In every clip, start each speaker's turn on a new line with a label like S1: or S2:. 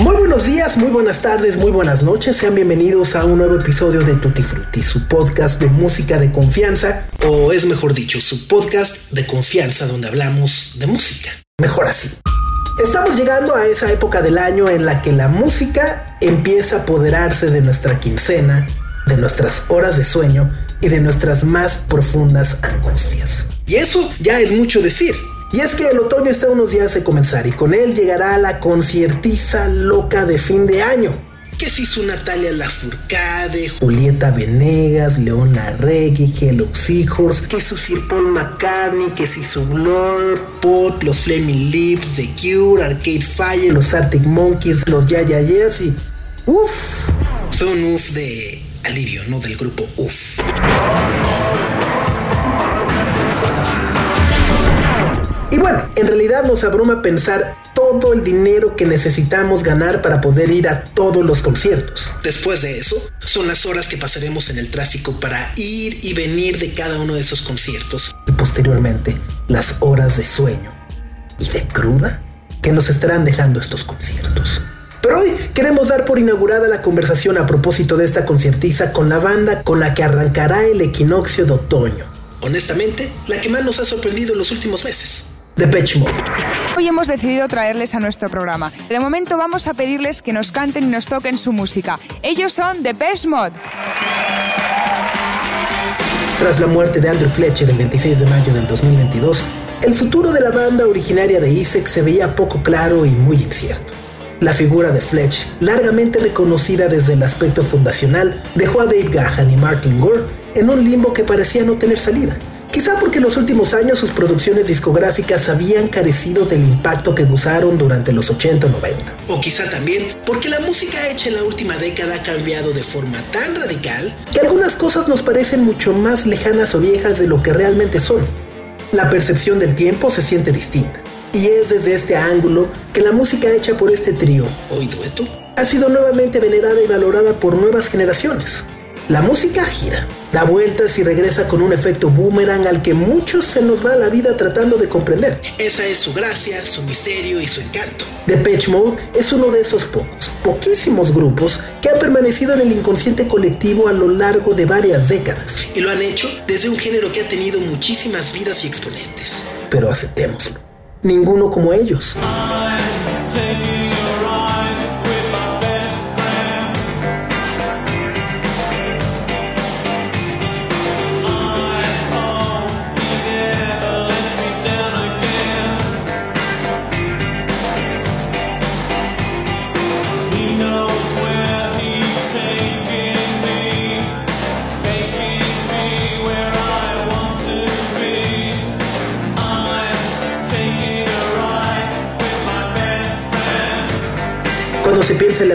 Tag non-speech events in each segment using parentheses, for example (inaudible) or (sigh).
S1: Muy buenos días, muy buenas tardes, muy buenas noches. Sean bienvenidos a un nuevo episodio de Tutti Frutti, su podcast de música de confianza, o es mejor dicho, su podcast de confianza donde hablamos de música. Mejor así. Estamos llegando a esa época del año en la que la música empieza a apoderarse de nuestra quincena, de nuestras horas de sueño y de nuestras más profundas angustias. Y eso ya es mucho decir. Y es que el otoño está unos días de comenzar y con él llegará la conciertiza loca de fin de año. Que si su Natalia Lafourcade, Julieta Venegas, León Larregui, Hello Seahorse, que su Sir Paul McCartney, que si su Blur, Pop, los Flaming Lips, The Cure, Arcade Fire, los Arctic Monkeys, los Yaya Yes y... Uf, fue un uf de alivio, no del grupo uf. Bueno, en realidad nos abruma pensar todo el dinero que necesitamos ganar para poder ir a todos los conciertos. Después de eso, son las horas que pasaremos en el tráfico para ir y venir de cada uno de esos conciertos. Y posteriormente, las horas de sueño y de cruda que nos estarán dejando estos conciertos. Pero hoy queremos dar por inaugurada la conversación a propósito de esta conciertiza con la banda con la que arrancará el equinoccio de otoño. Honestamente, la que más nos ha sorprendido en los últimos meses. Depeche Mode.
S2: Hoy hemos decidido traerles a nuestro programa. De momento vamos a pedirles que nos canten y nos toquen su música. Ellos son Depeche Mode.
S1: Tras la muerte de Andrew Fletcher el 26 de mayo del 2022, el futuro de la banda originaria de Isaac se veía poco claro y muy incierto. La figura de Fletch, largamente reconocida desde el aspecto fundacional, dejó a Dave Gahan y Martin Gore en un limbo que parecía no tener salida. Quizá porque en los últimos años sus producciones discográficas habían carecido del impacto que gozaron durante los 80 o 90. O quizá también porque la música hecha en la última década ha cambiado de forma tan radical que algunas cosas nos parecen mucho más lejanas o viejas de lo que realmente son. La percepción del tiempo se siente distinta. Y es desde este ángulo que la música hecha por este trío, hoy dueto, ha sido nuevamente venerada y valorada por nuevas generaciones. La música gira, da vueltas y regresa con un efecto boomerang al que muchos se nos va la vida tratando de comprender. Esa es su gracia, su misterio y su encanto. Depeche Mode es uno de esos pocos, poquísimos grupos que han permanecido en el inconsciente colectivo a lo largo de varias décadas. Y lo han hecho desde un género que ha tenido muchísimas vidas y exponentes. Pero aceptémoslo, ninguno como ellos.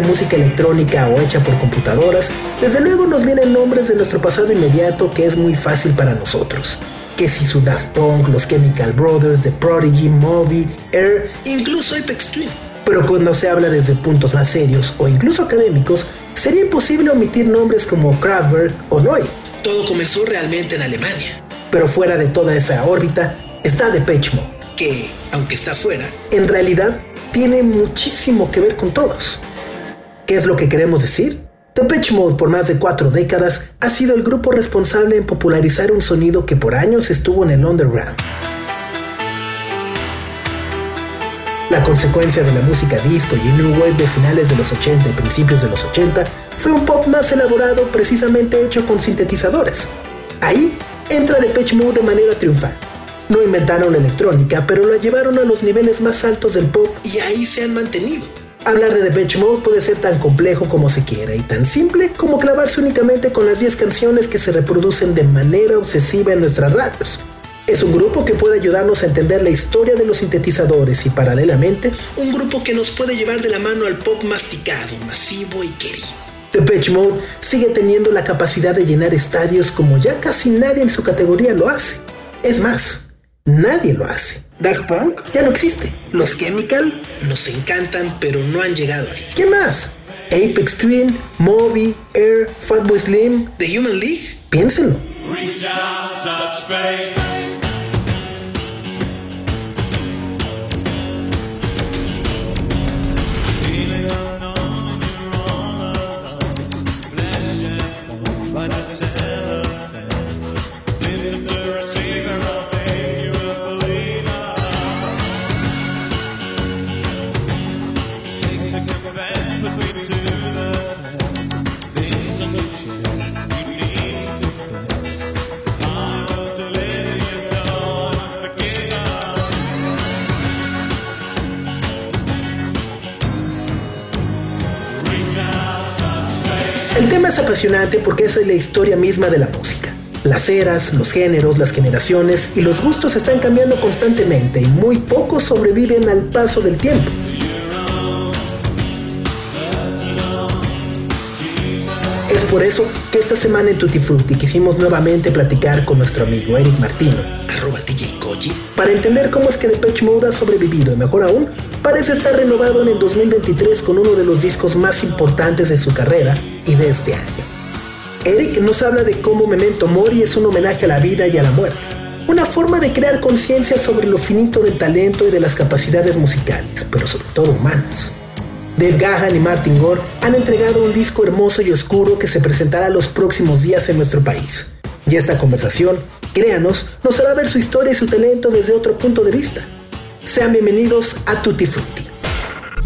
S1: Música electrónica o hecha por computadoras, desde luego nos vienen nombres de nuestro pasado inmediato que es muy fácil para nosotros. Que si su Daft Punk, los Chemical Brothers, The Prodigy, Moby, Air, incluso Apex Twin. Pero cuando se habla desde puntos más serios o incluso académicos, sería imposible omitir nombres como Kraftwerk o Neu. Todo comenzó realmente en Alemania. Pero fuera de toda esa órbita está Depeche Mode, que, aunque está fuera, en realidad tiene muchísimo que ver con todos. ¿Qué es lo que queremos decir? Depeche Mode por más de cuatro décadas ha sido el grupo responsable en popularizar un sonido que por años estuvo en el underground. La consecuencia de la música disco y new wave de finales de los 80 y principios de los 80 fue un pop más elaborado precisamente hecho con sintetizadores. Ahí entra Depeche Mode de manera triunfante. No inventaron la electrónica, pero la llevaron a los niveles más altos del pop y ahí se han mantenido. Hablar de Depeche Mode puede ser tan complejo como se quiera y tan simple como clavarse únicamente con las 10 canciones que se reproducen de manera obsesiva en nuestras radios. Es un grupo que puede ayudarnos a entender la historia de los sintetizadores y paralelamente un grupo que nos puede llevar de la mano al pop masticado, masivo y querido. Depeche Mode sigue teniendo la capacidad de llenar estadios como ya casi nadie en su categoría lo hace. Es más, Nadie lo hace. Daft Punk ya no existe. Los Chemical nos encantan, pero no han llegado ahí. ¿Quién más? Apex Twin, Moby, Air, Fatboy Slim, The Human League. Piénsenlo. Tema es apasionante porque esa es la historia misma de la música. Las eras, los géneros, las generaciones y los gustos están cambiando constantemente y muy pocos sobreviven al paso del tiempo. Es por eso que esta semana en Tutti Frutti quisimos nuevamente platicar con nuestro amigo Eric Martino, arroba TJ Koji, para entender cómo es que Depeche Mode ha sobrevivido y mejor aún, parece estar renovado en el 2023 con uno de los discos más importantes de su carrera y de este año. Eric nos habla de cómo Memento Mori es un homenaje a la vida y a la muerte, una forma de crear conciencia sobre lo finito del talento y de las capacidades musicales, pero sobre todo humanas. Dave Gahan y Martin Gore han entregado un disco hermoso y oscuro que se presentará los próximos días en nuestro país. Y esta conversación, créanos, nos hará ver su historia y su talento desde otro punto de vista. Sean bienvenidos a Tutti Frutti.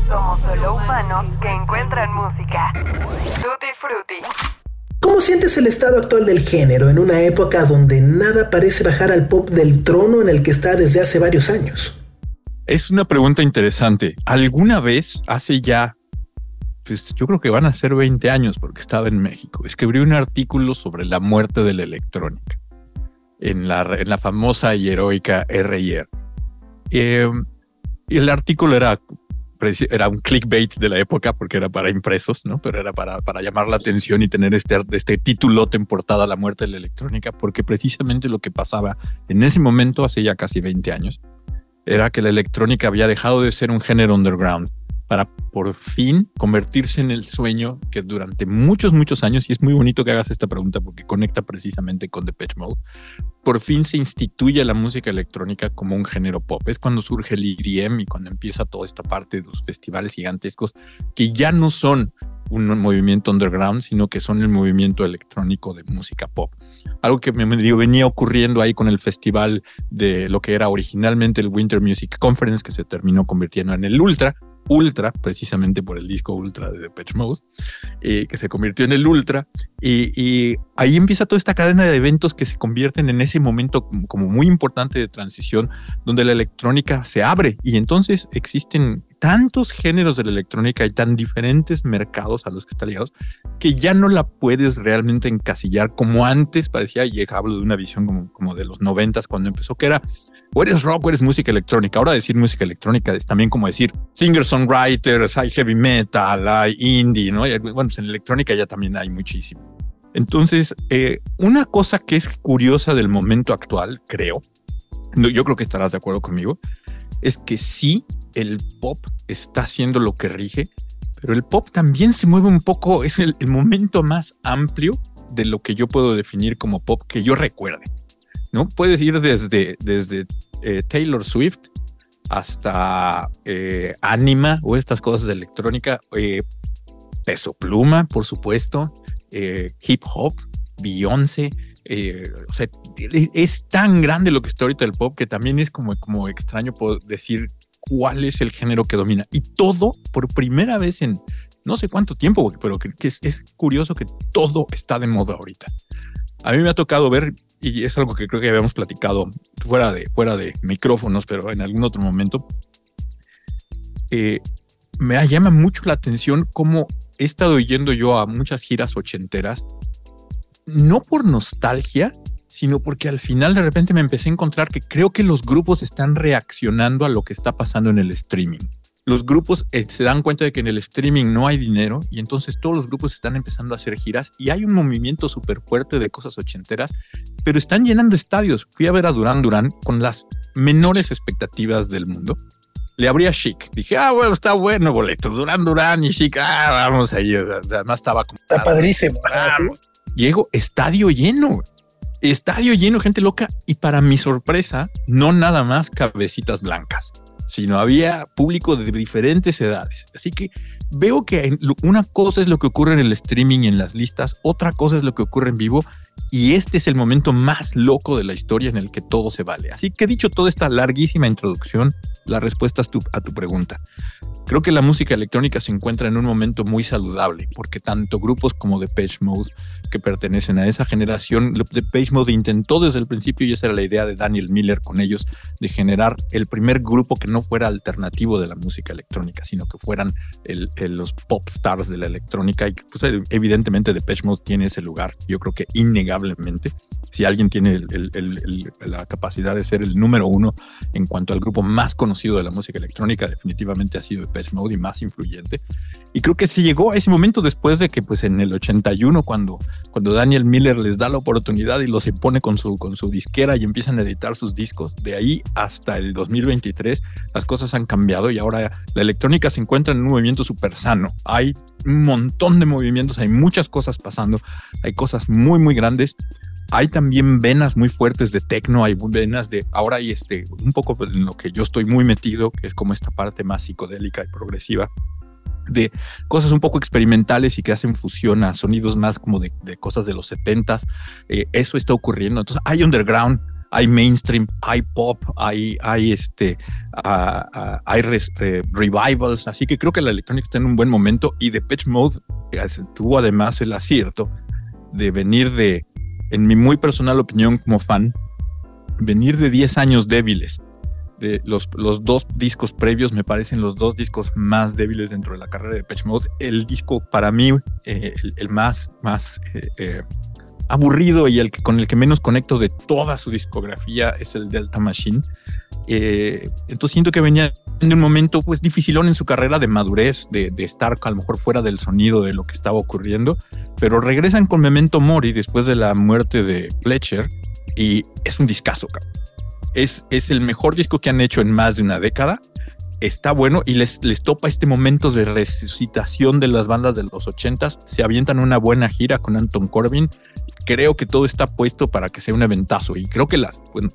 S3: Somos solo humanos que encuentran música. Tutti Frutti.
S1: ¿Cómo sientes el estado actual del género en una época donde nada parece bajar al pop del trono en el que está desde hace varios años?
S4: Es una pregunta interesante. ¿Alguna vez, hace ya, pues yo creo que van a ser 20 años porque estaba en México, escribí un artículo sobre la muerte de la electrónica en la, en la famosa y heroica RIR? Eh, el artículo era, era un clickbait de la época porque era para impresos, ¿no? Pero era para, para llamar la atención y tener este, este titulote en portada La muerte de la electrónica, porque precisamente lo que pasaba en ese momento, hace ya casi 20 años, era que la electrónica había dejado de ser un género underground para por fin convertirse en el sueño que durante muchos, muchos años, y es muy bonito que hagas esta pregunta porque conecta precisamente con Depeche Mode, por fin se instituye la música electrónica como un género pop. Es cuando surge el EDM y cuando empieza toda esta parte de los festivales gigantescos que ya no son un movimiento underground, sino que son el movimiento electrónico de música pop. Algo que me venía ocurriendo ahí con el festival de lo que era originalmente el Winter Music Conference, que se terminó convirtiendo en el Ultra, Ultra, precisamente por el disco Ultra de Depeche Mode, eh, que se convirtió en el Ultra, y, ahí empieza toda esta cadena de eventos que se convierten en ese momento como muy importante de transición, donde la electrónica se abre y entonces existen tantos géneros de la electrónica y tan diferentes mercados a los que está ligados que ya no la puedes realmente encasillar como antes parecía, y hablo de una visión como, como de los noventas cuando empezó, que era o eres rock o eres música electrónica. Ahora decir música electrónica es también como decir singer-songwriters, hay heavy metal, hay indie, ¿no? bueno, pues en electrónica ya también hay muchísimo. Entonces, eh, una cosa que es curiosa del momento actual, creo, yo creo que estarás de acuerdo conmigo, es que sí, el pop está haciendo lo que rige, pero el pop también se mueve un poco, es el, el momento más amplio de lo que yo puedo definir como pop que yo recuerde. ¿No? Puedes ir desde, desde eh, Taylor Swift hasta eh, Anima o estas cosas de electrónica, eh, Peso Pluma, por supuesto, hip hop, Beyoncé, o sea, es tan grande lo que está ahorita el pop que también es como, como extraño decir cuál es el género que domina. Y todo por primera vez en no sé cuánto tiempo, pero que, es, es, curioso que todo está de moda ahorita. A mí me ha tocado ver, y es algo que creo que habíamos platicado fuera de, fuera de micrófonos, pero en algún otro momento, eh, me llama mucho la atención cómo he estado yendo yo a muchas giras ochenteras, no por nostalgia, sino porque al final de repente me empecé a encontrar que creo que los grupos están reaccionando a lo que está pasando en el streaming los grupos eh, se dan cuenta de que en el streaming no hay dinero y entonces todos los grupos están empezando a hacer giras y hay un movimiento súper fuerte de cosas ochenteras, pero están llenando estadios. Fui a ver a Durán Durán con las menores expectativas del mundo. Le abría Chic. Dije, ah, bueno, está bueno, boleto. Durán, Durán y Chic. Ah, vamos ahí. Además estaba como.
S1: Está padrísimo.
S4: Vamos. Llego, estadio lleno. Estadio lleno, gente loca. Y para mi sorpresa, no nada más cabecitas blancas sino había público de diferentes edades. Así que veo que una cosa es lo que ocurre en el streaming y en las listas, otra cosa es lo que ocurre en vivo, y este es el momento más loco de la historia en el que todo se vale. Así que dicho toda esta larguísima introducción, la respuesta es a tu pregunta. Creo que la música electrónica se encuentra en un momento muy saludable, porque tanto grupos como Depeche Mode, que pertenecen a esa generación, Depeche Mode intentó desde el principio, y esa era la idea de Daniel Miller con ellos, de generar el primer grupo que no fuera alternativo de la música electrónica, sino que fueran los pop stars de la electrónica, y pues evidentemente Depeche Mode tiene ese lugar, yo creo que innegablemente, si alguien tiene la capacidad de ser el número uno en cuanto al grupo más conocido de la música electrónica, definitivamente ha sido Depeche Mode y más influyente. Y creo que se llegó a ese momento después de que pues en el 81 cuando, cuando Daniel Miller les da la oportunidad y los impone con su, con su disquera y empiezan a editar sus discos. De ahí hasta el 2023 las cosas han cambiado y ahora la electrónica se encuentra en un movimiento súper sano. Hay un montón de movimientos, hay muchas cosas pasando, hay cosas muy muy grandes hay también venas muy fuertes de tecno, hay venas de, ahora hay este, un poco pues, en lo que yo estoy muy metido, que es como esta parte más psicodélica y progresiva, de cosas un poco experimentales y que hacen fusión a sonidos más como de, cosas de los 70 eh, eso está ocurriendo. Entonces hay underground, hay mainstream, hay pop, hay, hay, este, hay revivals, así que creo que la electrónica está en un buen momento y Pitch Mode tuvo además el acierto de venir de en mi muy personal opinión como fan, venir de 10 años débiles. De los, los dos discos previos me parecen los dos discos más débiles dentro de la carrera de Patch Mode. El disco para mí, eh, el, más, más eh, eh, aburrido y el que, con el que menos conecto de toda su discografía es el Delta Machine. entonces siento que venía en un momento pues dificilón en su carrera de madurez, de, de, estar a lo mejor fuera del sonido de lo que estaba ocurriendo, pero regresan con Memento Mori después de la muerte de Fletcher y es un discazo, Es, es el mejor disco que han hecho en más de una década. Está bueno y les, les topa este momento de resucitación de las bandas de los ochentas. Se avientan una buena gira con Anton Corbin creo que todo está puesto para que sea un eventazo y creo que las, pues,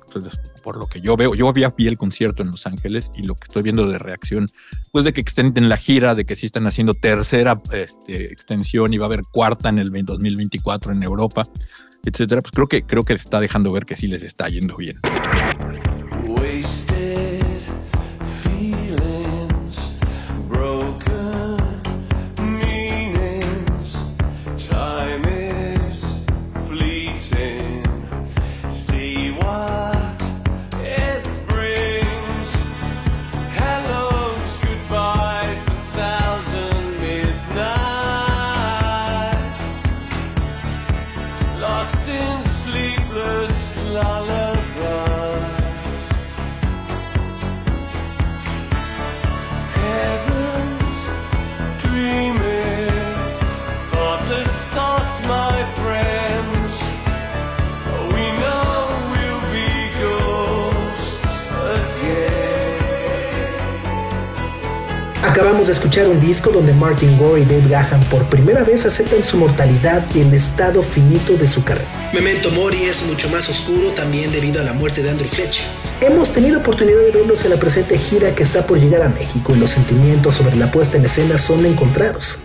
S4: por lo que yo veo, yo había vi el concierto en Los Ángeles y lo que estoy viendo de reacción, pues de que extienden la gira, de que sí están haciendo tercera este, extensión y va a haber cuarta en el 2024 en Europa, etcétera, pues creo que creo que está dejando ver que sí les está yendo bien.
S1: Escuchar un disco donde Martin Gore y Dave Gahan por primera vez aceptan su mortalidad y el estado finito de su carrera. Memento Mori es mucho más oscuro también debido a la muerte de Andrew Fletcher. Hemos tenido oportunidad de verlos en la presente gira que está por llegar a México y los sentimientos sobre la puesta en escena son encontrados.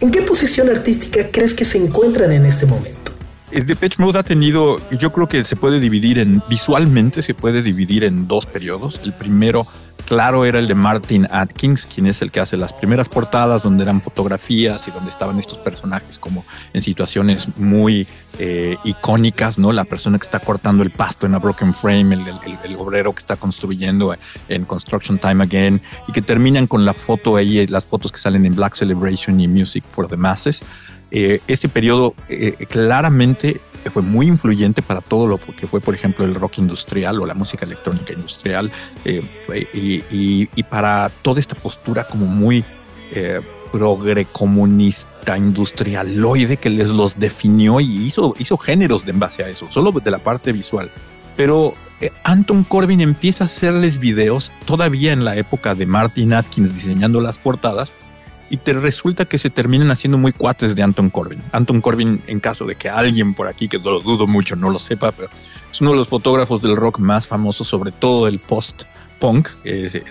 S1: ¿En qué posición artística crees que se encuentran en este momento?
S4: The Depeche Mode ha tenido, yo creo que se puede dividir en, visualmente se puede dividir en dos periodos. El primero claro era el de Martin Atkins, quien es el que hace las primeras portadas donde eran fotografías y donde estaban estos personajes como en situaciones muy eh, icónicas, ¿no? La persona que está cortando el pasto en a broken frame, el, obrero que está construyendo en Construction Time Again y que terminan con la foto ahí, las fotos que salen en Black Celebration y Music for the Masses. Eh, este periodo eh, claramente fue muy influyente para todo lo que fue, por ejemplo, el rock industrial o la música electrónica industrial eh, y, para toda esta postura como muy eh, progre comunista industrialoide que les los definió y hizo, hizo géneros de en base a eso, solo de la parte visual. Pero eh, Anton Corbin empieza a hacerles videos todavía en la época de Martin Atkins diseñando las portadas y te resulta que se terminan haciendo muy cuates de Anton Corbin. Anton Corbin, en caso de que alguien por aquí, que lo dudo mucho, no lo sepa, pero es uno de los fotógrafos del rock más famosos, sobre todo el post-punk.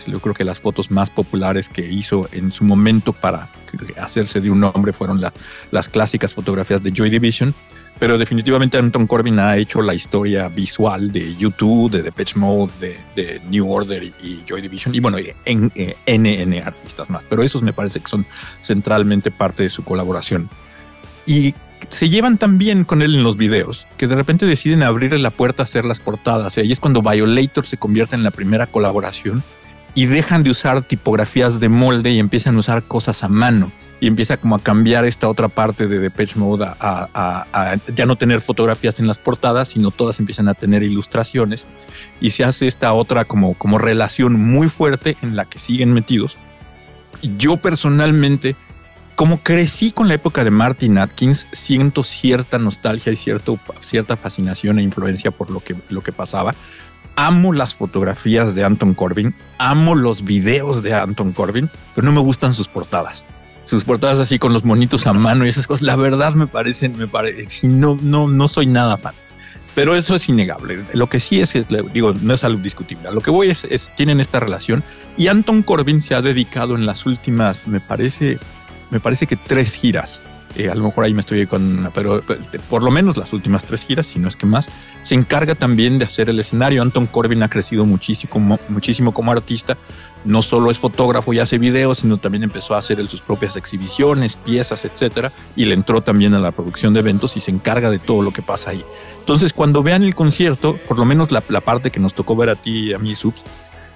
S4: yo creo que las fotos más populares que hizo en su momento para hacerse de un nombre fueron las clásicas fotografías de Joy Division pero definitivamente Anton Corbin ha hecho la historia visual de YouTube, de Depeche Mode, de, New Order y, Joy Division, y bueno, en, NN artistas más, pero esos me parece que son centralmente parte de su colaboración. Y se llevan tan bien con él en los videos que de repente deciden abrirle la puerta a hacer las portadas. Y ahí es cuando Violator se convierte en la primera colaboración y dejan de usar tipografías de molde y empiezan a usar cosas a mano y empieza como a cambiar esta otra parte de Depeche Mode a, ya no tener fotografías en las portadas, sino todas empiezan a tener ilustraciones y se hace esta otra como, como relación muy fuerte en la que siguen metidos. Yo personalmente, como crecí con la época de Martin Atkins, siento cierta nostalgia y cierto, cierta fascinación e influencia por lo que, lo que pasaba. Amo las fotografías de Anton Corbin, amo los videos de Anton Corbin, pero no me gustan sus portadas sus portadas así con los monitos a mano y esas cosas, la verdad me parecen, me parece, no, no, no soy nada fan. Pero eso es innegable. Lo que sí es, digo, no es algo discutible. lo que voy es, es, tienen esta relación y Anton Corbin se ha dedicado en las últimas, me parece, me parece que tres giras. Eh, a lo mejor ahí me estoy con, pero por lo menos las últimas tres giras, si no es que más, se encarga también de hacer el escenario. Anton Corbin ha crecido muchísimo, muchísimo como artista no solo es fotógrafo y hace videos, sino también empezó a hacer sus propias exhibiciones, piezas, etcétera, y le entró también a la producción de eventos y se encarga de todo lo que pasa ahí. Entonces, cuando vean el concierto, por lo menos la, parte que nos tocó ver a ti y a mí, Subs,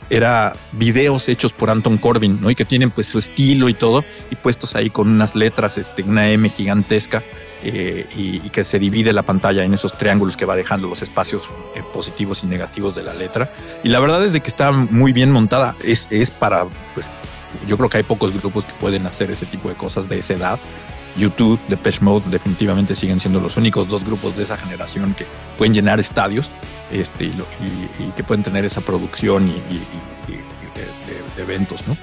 S4: era videos hechos por Anton Corbin, ¿no? Y que tienen pues su estilo y todo, y puestos ahí con unas letras, este, una M gigantesca, eh, y, que se divide la pantalla en esos triángulos que va dejando los espacios eh, positivos y negativos de la letra. Y la verdad es de que está muy bien montada. Es, es para, pues, yo creo que hay pocos grupos que pueden hacer ese tipo de cosas de esa edad. YouTube, Depeche Mode definitivamente siguen siendo los únicos dos grupos de esa generación que pueden llenar estadios este, y, que pueden tener esa producción y, de, de eventos, ¿no?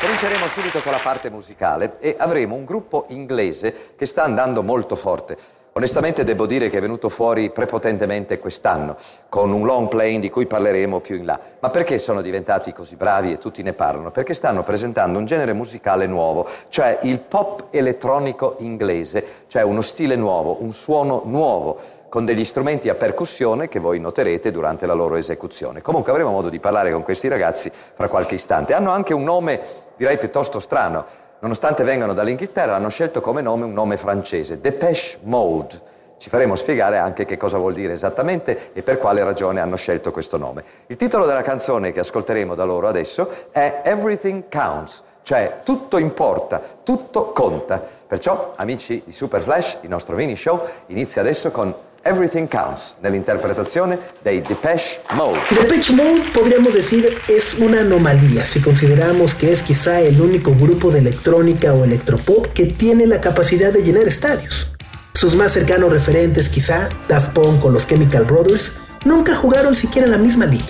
S5: Cominceremo subito con la parte musicale e avremo un gruppo inglese che sta andando molto forte. Onestamente devo dire che è venuto fuori prepotentemente quest'anno, con un long playing di cui parleremo più in là. Ma perché sono diventati così bravi e tutti ne parlano? Perché stanno presentando un genere musicale nuovo, cioè il pop elettronico inglese, cioè uno stile nuovo, un suono nuovo con degli strumenti a percussione che voi noterete durante la loro esecuzione. Comunque avremo modo di parlare con questi ragazzi fra qualche istante. Hanno anche un nome, direi piuttosto strano, nonostante vengano dall'Inghilterra, hanno scelto come nome un nome francese, Depeche Mode. Ci faremo spiegare anche che cosa vuol dire esattamente e per quale ragione hanno scelto questo nome. Il titolo della canzone che ascolteremo da loro adesso è Everything Counts, cioè tutto importa, tutto conta. Perciò, amici di Super Flash, il nostro mini show inizia adesso con Everything Counts, nell'interpretazione dei Depeche Mode.
S1: Depeche Mode, podríamos decir, es una anomalía si consideramos que es quizá el único grupo de electrónica o electropop que tiene la capacidad de llenar estadios. Sus más cercanos referentes, quizá Daft Punk o los Chemical Brothers, nunca jugaron siquiera en la misma liga.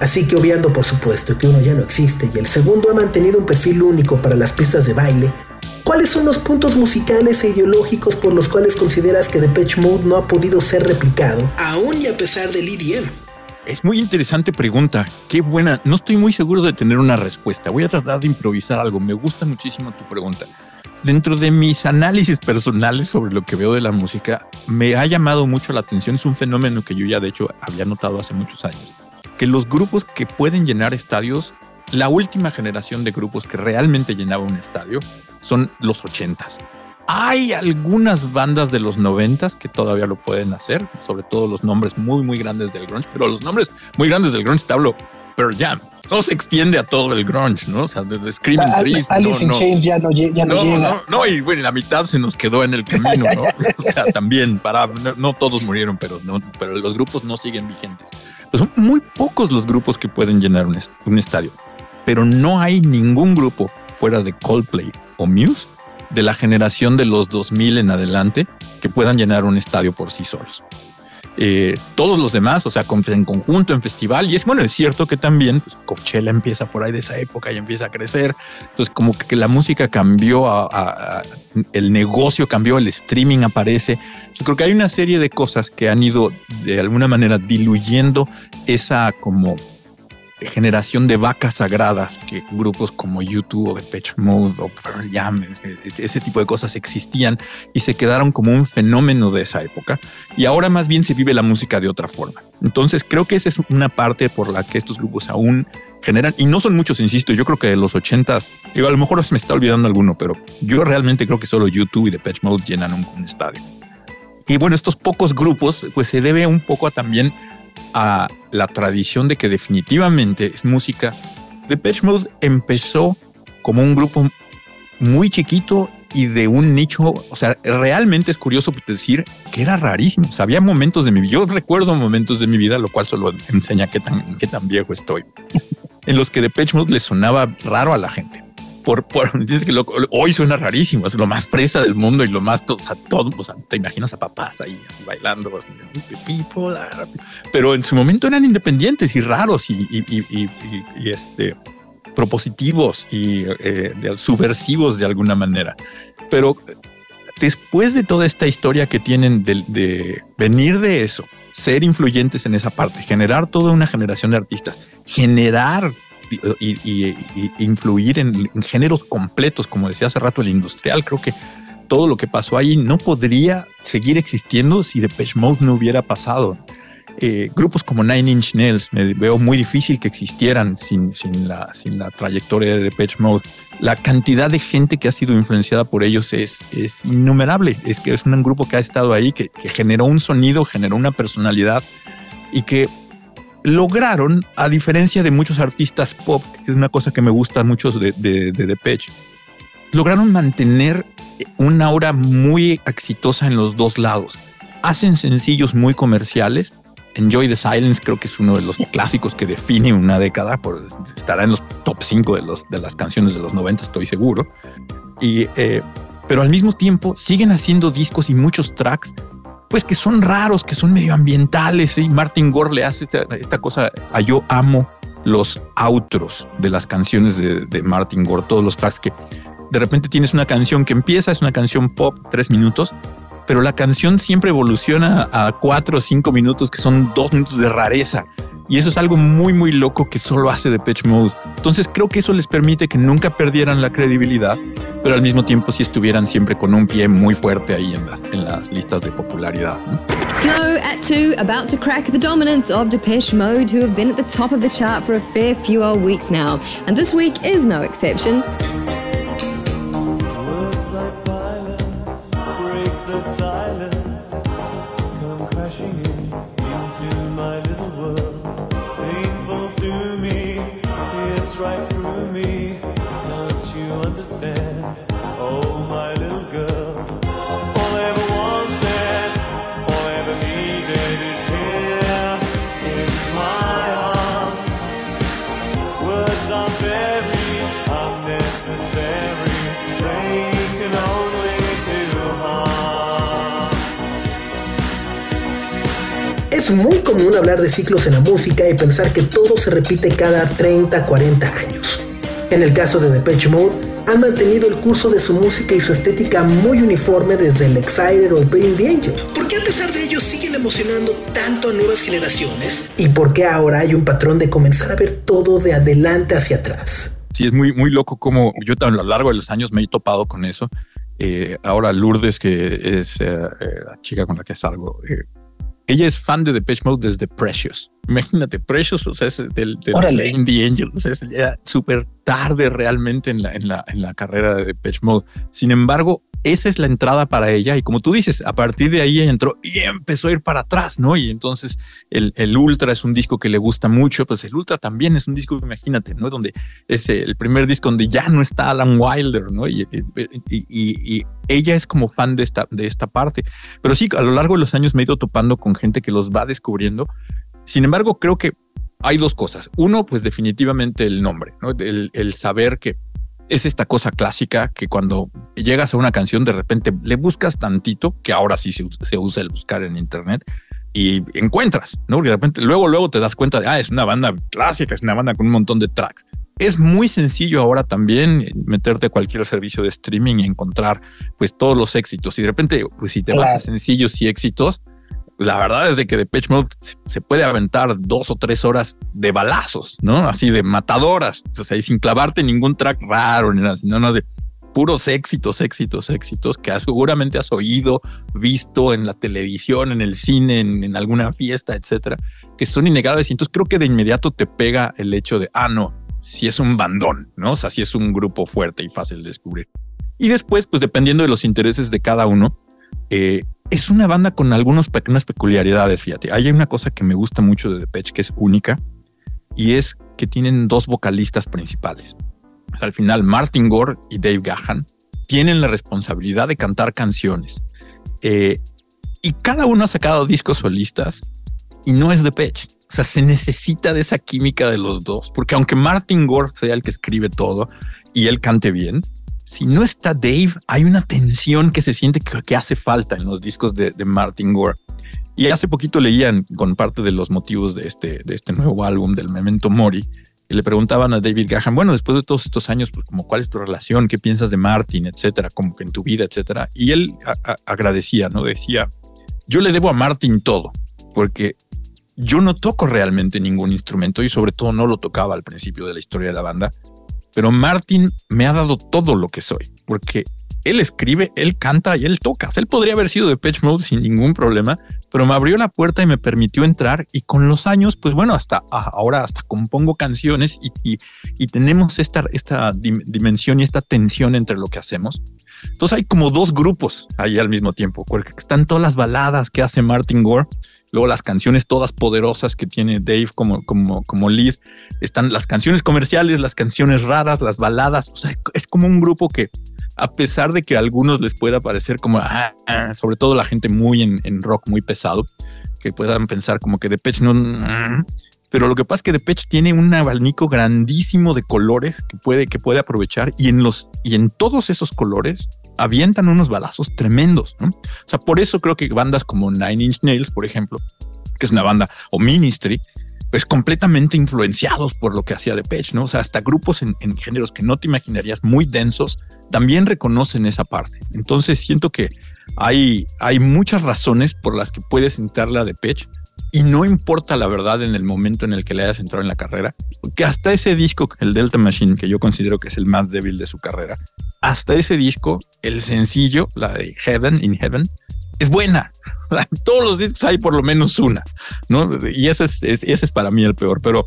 S1: Así que obviando por supuesto que uno ya no existe y el segundo ha mantenido un perfil único para las pistas de baile, ¿Cuáles son los puntos musicales e ideológicos por los cuales consideras que Depeche Mode no ha podido ser replicado, aún y a pesar del EDM?
S4: Es muy interesante pregunta. Qué buena. No estoy muy seguro de tener una respuesta. Voy a tratar de improvisar algo. Me gusta muchísimo tu pregunta. Dentro de mis análisis personales sobre lo que veo de la música, me ha llamado mucho la atención. Es un fenómeno que yo ya de hecho había notado hace muchos años. Que los grupos que pueden llenar estadios, la última generación de grupos que realmente llenaba un estadio, son los ochentas. Hay algunas bandas de los noventas que todavía lo pueden hacer, sobre todo los nombres muy, muy grandes del grunge, pero los nombres muy grandes del grunge te hablo Pearl Jam. No se extiende a todo el grunge, ¿no? O sea, desde Screaming Trees.
S6: Alice no, in Chains ya no, ya no, llega.
S4: No, no, y bueno, la mitad se nos quedó en el camino, ¿no? (laughs) o sea, también, para, no, todos murieron, pero, no, pero los grupos no siguen vigentes. Pues son muy pocos los grupos que pueden llenar un, un estadio, pero no hay ningún grupo fuera de Coldplay o Muse de la generación de los 2000 en adelante que puedan llenar un estadio por sí solos. eh, todos los demás, o sea, en conjunto, en festival. Y es bueno, es cierto que también pues, Coachella empieza por ahí de esa época y empieza a crecer. Entonces, como que la música cambió, el negocio cambió, el streaming aparece. Yo creo que hay una serie de cosas que han ido de alguna manera diluyendo esa como generación de vacas sagradas que grupos como YouTube o Depeche Mode o Pearl Jam, ese tipo de cosas existían y se quedaron como un fenómeno de esa época. Y ahora más bien se vive la música de otra forma. Entonces creo que esa es una parte por la que estos grupos aún generan, y no son muchos, insisto, yo creo que de los ochentas, digo, a lo mejor se me está olvidando alguno, pero yo realmente creo que solo YouTube y Depeche Mode llenan un, un estadio. Y bueno, estos pocos grupos, pues se debe un poco también a la tradición de que definitivamente es música. Depeche Mode empezó como un grupo muy chiquito y de un nicho, o sea, realmente es curioso decir que era rarísimo. O había momentos de mi vida, yo recuerdo momentos de mi vida, lo cual solo enseña qué tan, qué tan viejo estoy, (laughs) en los que Depeche Mode le sonaba raro a la gente por, por (laughs) hoy suena rarísimo, es lo más presa del mundo y lo más, o sea, todo, te imaginas a papás ahí así bailando, pero en su momento eran independientes y raros y, este, propositivos y eh, subversivos de alguna manera. Pero después de toda esta historia que tienen de, de venir de eso, ser influyentes en esa parte, generar toda una generación de artistas, generar y, influir en, géneros completos, como decía hace rato el industrial. Creo que todo lo que pasó ahí no podría seguir existiendo si Depeche Mode no hubiera pasado. Eh, grupos como Nine Inch Nails me veo muy difícil que existieran sin, la, sin la trayectoria de Depeche Mode. La cantidad de gente que ha sido influenciada por ellos es, es innumerable. Es que es un grupo que ha estado ahí, que generó un sonido, generó una personalidad y que lograron, a diferencia de muchos artistas pop, que es una cosa que me gusta mucho de, de, de Depeche, lograron mantener una aura muy exitosa en los dos lados. Hacen sencillos muy comerciales. Enjoy the Silence creo que es uno de los clásicos que define una década, por, estará en los top 5 de, de las canciones de los 90, estoy seguro. Y, eh, pero al mismo tiempo siguen haciendo discos y muchos tracks pues que son raros, que son medioambientales. Y Martin Gore le hace esta, cosa a yo amo los outros de las canciones de, Martin Gore, todos los tracks que de repente tienes una canción que empieza, es una canción pop, tres minutos, pero la canción siempre evoluciona a cuatro o cinco minutos, que son dos minutos de rareza. Y eso es algo muy, muy loco que solo hace de Pitch Mode. Entonces creo que eso les permite que nunca perdieran la credibilidad, pero al mismo tiempo sí estuvieran siempre con un pie muy fuerte ahí en las, en las listas de popularidad.
S7: Snow at two, about to crack the dominance of Depeche Mode, who have been at the top of the chart for a fair few old weeks now. And this week is no exception.
S1: Es muy común hablar de ciclos en la música y pensar que todo se repite cada 30, 40 años. En el caso de Depeche Mode, han mantenido el curso de su música y su estética muy uniforme desde el Exciter o Bring the Angel. ¿Por qué a pesar de ello siguen emocionando tanto a nuevas generaciones? ¿Y por qué ahora hay un patrón de comenzar a ver todo de adelante hacia atrás?
S4: Sí, es muy, muy loco como yo a lo largo de los años me he topado con eso. Eh, ahora Lourdes, que es eh, eh, la chica con la que salgo, ella es fan de Depeche Mode desde Precious. Imagínate, Precious, o sea, es del, del Indie Angel, o sea, es ya súper tarde realmente en la, en, la, en la carrera de Depeche Mode. Sin embargo, esa es la entrada para ella y como tú dices, a partir de ahí entró y empezó a ir para atrás, ¿no? Y entonces el, el Ultra es un disco que le gusta mucho, pues el Ultra también es un disco, imagínate, ¿no? Donde es el primer disco donde ya no está Alan Wilder, ¿no? Y, y, y, ella es como fan de esta, de esta parte. Pero sí, a lo largo de los años me he ido topando con gente que los va descubriendo. Sin embargo, creo que hay dos cosas. Uno, pues definitivamente el nombre, ¿no? El, el saber que es esta cosa clásica que cuando llegas a una canción de repente le buscas tantito, que ahora sí se, usa el buscar en internet, y encuentras, ¿no? Y de repente luego, luego te das cuenta de, ah, es una banda clásica, es una banda con un montón de tracks. Es muy sencillo ahora también meterte a cualquier servicio de streaming y encontrar pues todos los éxitos. Y de repente, pues si te vas a sencillos y éxitos, la verdad es de que Depeche Mode se puede aventar dos o tres horas de balazos, ¿no? Así de matadoras, o sea, y sin clavarte ningún track raro ni nada, sino de puros éxitos, éxitos, éxitos que seguramente has oído, visto en la televisión, en el cine, en, en alguna fiesta, etcétera, que son innegables. Y entonces creo que de inmediato te pega el hecho de, ah, no, si es un bandón, ¿no? O sea, si es un grupo fuerte y fácil de descubrir. Y después, pues dependiendo de los intereses de cada uno, eh, es una banda con algunas pequeñas peculiaridades, fíjate. Hay una cosa que me gusta mucho de Depeche que es única y es que tienen dos vocalistas principales. al final, Martin Gore y Dave Gahan tienen la responsabilidad de cantar canciones. Eh, y cada uno ha sacado discos solistas y no es Depeche. O sea, se necesita de esa química de los dos, porque aunque Martin Gore sea el que escribe todo y él cante bien, si no está Dave, hay una tensión que se siente que, hace falta en los discos de, Martin Gore. Y hace poquito leían con parte de los motivos de este, de este nuevo álbum del Memento Mori, y le preguntaban a David Gahan, bueno, después de todos estos años, pues como cuál es tu relación, qué piensas de Martin, etcétera, como que en tu vida, etcétera. Y él agradecía, ¿no? Decía, yo le debo a Martin todo, porque yo no toco realmente ningún instrumento y sobre todo no lo tocaba al principio de la historia de la banda, pero Martin me ha dado todo lo que soy, porque él escribe, él canta y él toca. él podría haber sido de Pitch Mode sin ningún problema, pero me abrió la puerta y me permitió entrar y con los años, pues bueno, hasta ahora hasta compongo canciones y, y, tenemos esta, esta dimensión y esta tensión entre lo que hacemos. Entonces hay como dos grupos ahí al mismo tiempo, porque están todas las baladas que hace Martin Gore Luego las canciones todas poderosas que tiene Dave como, como, como lead. Están las canciones comerciales, las canciones raras, las baladas. O sea, es como un grupo que, a pesar de que a algunos les pueda parecer como, ah, ah, sobre todo la gente muy en, rock, muy pesado, que puedan pensar como que Depeche no, pero lo que pasa es que Depeche tiene un abanico grandísimo de colores que puede, que puede aprovechar y en, los, y en todos esos colores avientan unos balazos tremendos. O sea, por eso creo que bandas como Nine Inch Nails, por ejemplo, que es una banda, o Ministry, pues completamente influenciados por lo que hacía Depeche, ¿no? O sea, hasta grupos en, géneros que no te imaginarías muy densos también reconocen esa parte. Entonces siento que hay, hay muchas razones por las que puedes entrarle a Depeche y no importa la verdad en el momento en el que le hayas entrado en la carrera, que hasta ese disco, el Delta Machine, que yo considero que es el más débil de su carrera, hasta ese disco, el sencillo, la de Heaven in Heaven, es buena. (laughs) todos los discos hay por lo menos una, ¿no? Y ese es, ese es para mí el peor, pero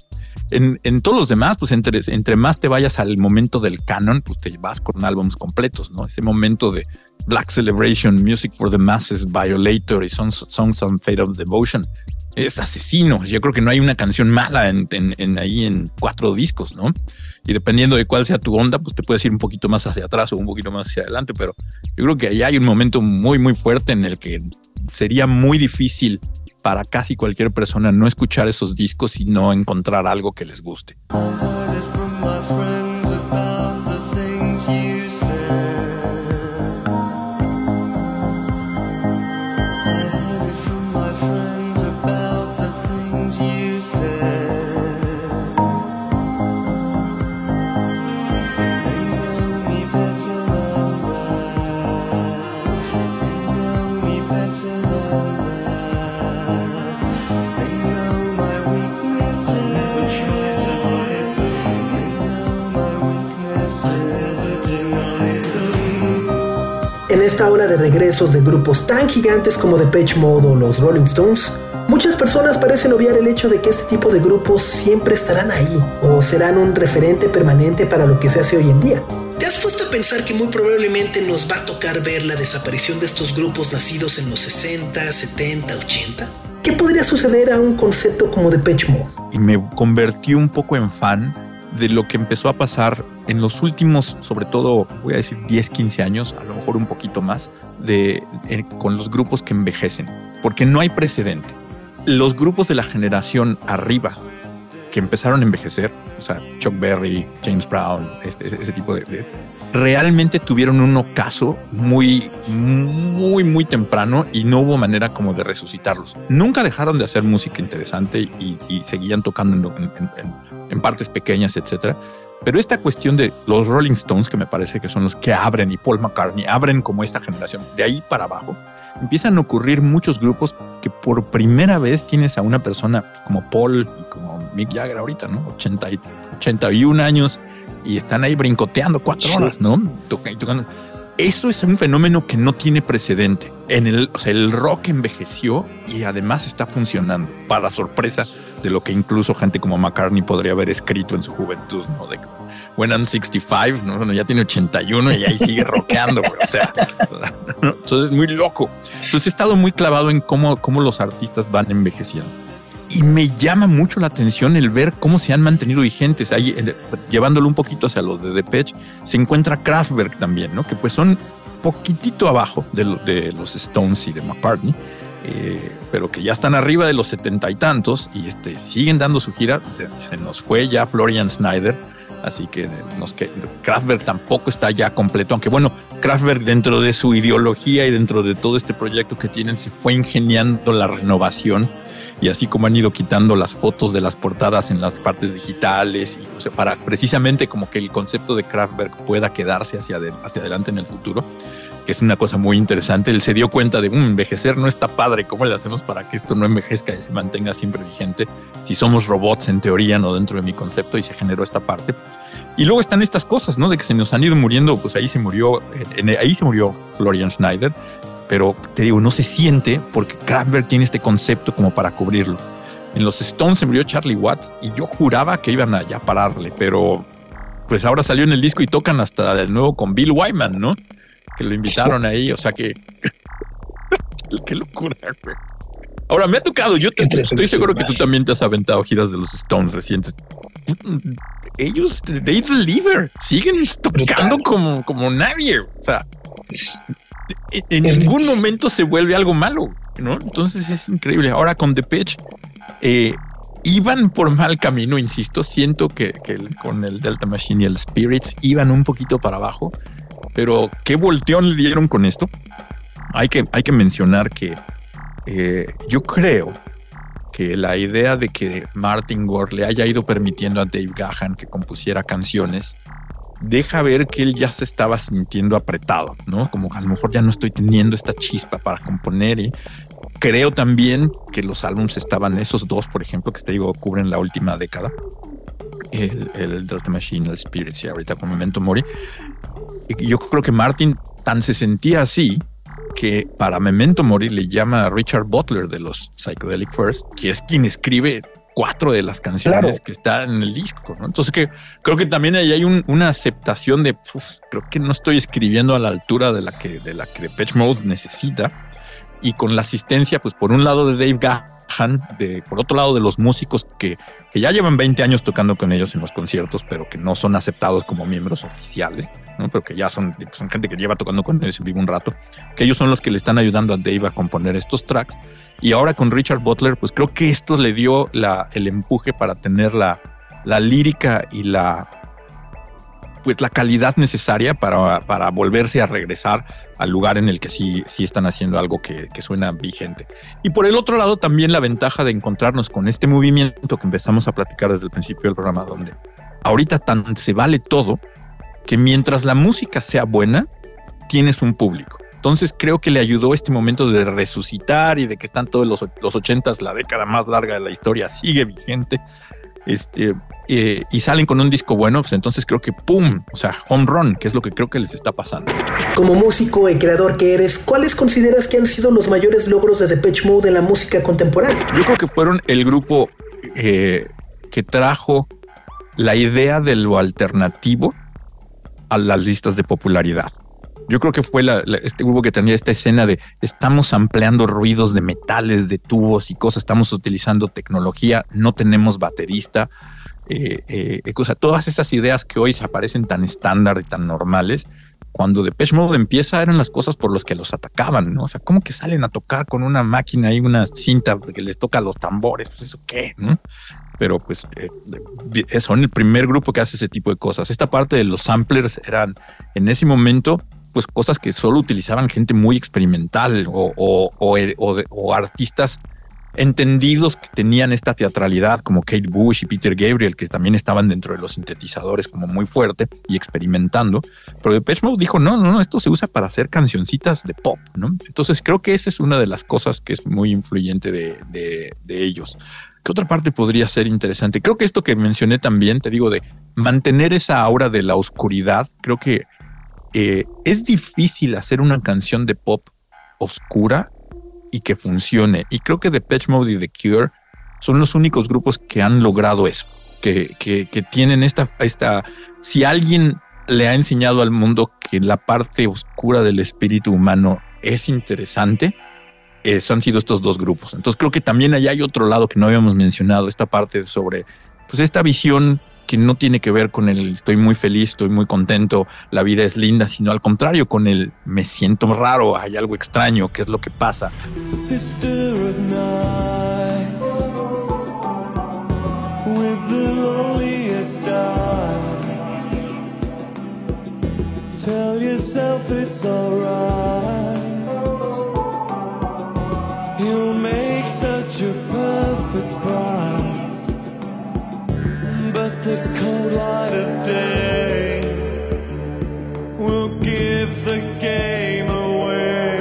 S4: en, en todos los demás, pues entre, entre, más te vayas al momento del canon, pues te vas con álbumes completos, ¿no? Ese momento de Black Celebration, Music for the Masses, Violator y Songs, Songs on Fate of Devotion. Es asesino. Yo creo que no hay una canción mala en, ahí en cuatro discos, ¿no? Y dependiendo de cuál sea tu onda, pues te puedes ir un poquito más hacia atrás o un poquito más hacia adelante, pero yo creo que ahí hay un momento muy, muy fuerte en el que sería muy difícil para casi cualquier persona no escuchar esos discos y no encontrar algo que les guste.
S1: Regresos de grupos tan gigantes como Depeche Mode o los Rolling Stones, muchas personas parecen obviar el hecho de que este tipo de grupos siempre estarán ahí o serán un referente permanente para lo que se hace hoy en día. ¿Te has puesto a pensar que muy probablemente nos va a tocar ver la desaparición de estos grupos nacidos en los 60, 70, 80? ¿Qué podría suceder a un concepto como Depeche Mode?
S4: Y me convertí un poco en fan de lo que empezó a pasar en los últimos, sobre todo, voy a decir 10, 15 años, a lo mejor un poquito más, de, con los grupos que envejecen, porque no hay precedente. Los grupos de la generación arriba que empezaron a envejecer o sea, Chuck Berry, James Brown, este, ese tipo de, realmente tuvieron un ocaso muy, muy, muy temprano y no hubo manera como de resucitarlos. Nunca dejaron de hacer música interesante y, seguían tocando en, en, en, partes pequeñas, etcétera. Pero esta cuestión de los Rolling Stones, que me parece que son los que abren, y Paul McCartney, abren como esta generación, de ahí para abajo, empiezan a ocurrir muchos grupos que por primera vez tienes a una persona como Paul y como Mick Jagger ahorita, ¿no? 80 y, 81 años y están ahí brincoteando cuatro horas, ¿no? Tocando. Eso es un fenómeno que no tiene precedente. En el, o sea, el rock envejeció y además está funcionando para sorpresa de lo que incluso gente como McCartney podría haber escrito en su juventud, ¿no? De When I'm 65, ¿no? Bueno, ya tiene 81 y ahí sigue rockeando, o sea, (laughs) ¿no? entonces es muy loco. Entonces he estado muy clavado en cómo, cómo los artistas van envejeciendo. Y me llama mucho la atención el ver cómo se han mantenido vigentes. Ahí, llevándolo un poquito hacia lo de Depeche, se encuentra Kraftwerk también, ¿no? Que pues son poquitito abajo de, lo, de los Stones y de McCartney, eh, pero que ya están arriba de los setenta y tantos y este, siguen dando su gira. Se, nos fue ya Florian Schneider, así que nos que Kraftwerk tampoco está ya completo, aunque bueno, Kraftwerk dentro de su ideología y dentro de todo este proyecto que tienen se fue ingeniando la renovación y así como han ido quitando las fotos de las portadas en las partes digitales para precisamente como que el concepto de Kraftwerk pueda quedarse hacia adelante en el futuro, que es una cosa muy interesante. Él se dio cuenta de, mmm, envejecer no está padre, ¿cómo le hacemos para que esto no envejezca y se mantenga siempre vigente? Si somos robots en teoría, no dentro de mi concepto, y se generó esta parte. Y luego están estas cosas, ¿no? De que se nos han ido muriendo, pues ahí se murió, ahí se murió Florian Schneider, pero te digo, no se siente porque Kraftwerk tiene este concepto como para cubrirlo. En los Stones se murió Charlie Watts y yo juraba que iban a ya pararle, pero pues ahora salió en el disco y tocan hasta de nuevo con Bill Wyman, ¿no? Que lo invitaron ahí, o sea que... (laughs) Qué locura, güey. Ahora me ha tocado, yo te, estoy seguro que tú también te has aventado giras de los Stones recientes. Ellos, they deliver, siguen tocando como, como nadie. O sea, en ningún momento se vuelve algo malo, ¿no? Entonces es increíble. Ahora con Depeche, eh, iban por mal camino, insisto. Siento que, que, con el Delta Machine y el Spirits iban un poquito para abajo, pero qué volteón le dieron con esto. Hay que, hay que mencionar que eh, yo creo que la idea de que Martin Gore le haya ido permitiendo a Dave Gahan que compusiera canciones deja ver que él ya se estaba sintiendo apretado, ¿no? Como a lo mejor ya no estoy teniendo esta chispa para componer y creo también que los álbumes estaban, esos dos, por ejemplo, que te digo, cubren la última década, el, el Delta Machine, el Spirits y ahorita con Memento Mori. Yo creo que Martin tan se sentía así que para Memento Mori le llama a Richard Butler de los Psychedelic First, que es quien escribe cuatro de las canciones claro. que están en el disco, ¿no? Entonces que creo que también ahí hay un, una aceptación de, uf, creo que no estoy escribiendo a la altura de la que de la que Depeche Mode necesita y con la asistencia, pues por un lado de Dave Gahan, de por otro lado de los músicos que, que ya llevan 20 años tocando con ellos en los conciertos, pero que no son aceptados como miembros oficiales, ¿no? pero que ya son, son gente que lleva tocando con ellos en vivo un rato, que ellos son los que le están ayudando a Dave a componer estos tracks. Y ahora con Richard Butler, pues creo que esto le dio la, el empuje para tener la, la lírica y la, pues la calidad necesaria para, para, volverse a regresar al lugar en el que sí, sí están haciendo algo que, que, suena vigente. Y por el otro lado, también la ventaja de encontrarnos con este movimiento que empezamos a platicar desde el principio del programa, donde ahorita tan se vale todo, que mientras la música sea buena, tienes un público. Entonces creo que le ayudó este momento de resucitar y de que están todos los, los 80 la década más larga de la historia, sigue vigente. Este, eh, y salen con un disco bueno, pues entonces creo que ¡pum! O sea, home run, que es lo que creo que les está pasando.
S1: Como músico y creador que eres, ¿cuáles consideras que han sido los mayores logros de Depeche Mode en la música contemporánea?
S4: Yo creo que fueron el grupo eh, que trajo la idea de lo alternativo a las listas de popularidad. Yo creo que fue la, este grupo que tenía esta escena de estamos ampliando ruidos de metales, de tubos y cosas, estamos utilizando tecnología, no tenemos baterista, eh, eh, todas esas ideas que hoy se aparecen tan estándar y tan normales, cuando Depeche Mode empieza eran las cosas por las que los atacaban, ¿no? O sea, ¿cómo que salen a tocar con una máquina y una cinta que les toca los tambores? Pues eso qué, ¿no? Pero pues eh, son el primer grupo que hace ese tipo de cosas. Esta parte de los samplers eran en ese momento pues cosas que solo utilizaban gente muy experimental o, o, o, o artistas entendidos que tenían esta teatralidad, como Kate Bush y Peter Gabriel, que también estaban dentro de los sintetizadores como muy fuerte y experimentando. Pero Depeche Mode dijo, no, no, no, esto se usa para hacer cancioncitas de pop, ¿no? Entonces creo que esa es una de las cosas que es muy influyente de, de, de ellos. ¿Qué otra parte podría ser interesante? Creo que esto que mencioné también, te digo, de mantener esa aura de la oscuridad, creo que eh, es difícil hacer una canción de pop oscura y que funcione. Y creo que The Patch Mode y The Cure son los únicos grupos que han logrado eso, que, que, que tienen esta, esta, si alguien le ha enseñado al mundo que la parte oscura del espíritu humano es interesante, eh, han sido estos dos grupos. Entonces creo que también allá hay otro lado que no habíamos mencionado, esta parte sobre pues esta visión que no tiene que ver con el estoy muy feliz, estoy muy contento, la vida es linda, sino al contrario, con el me siento raro, hay algo extraño, ¿qué es lo que pasa? Sister of nights, with the eyes. Tell yourself it's alright. He'll make such a perfect bride. The cold light of day. Will give the game away.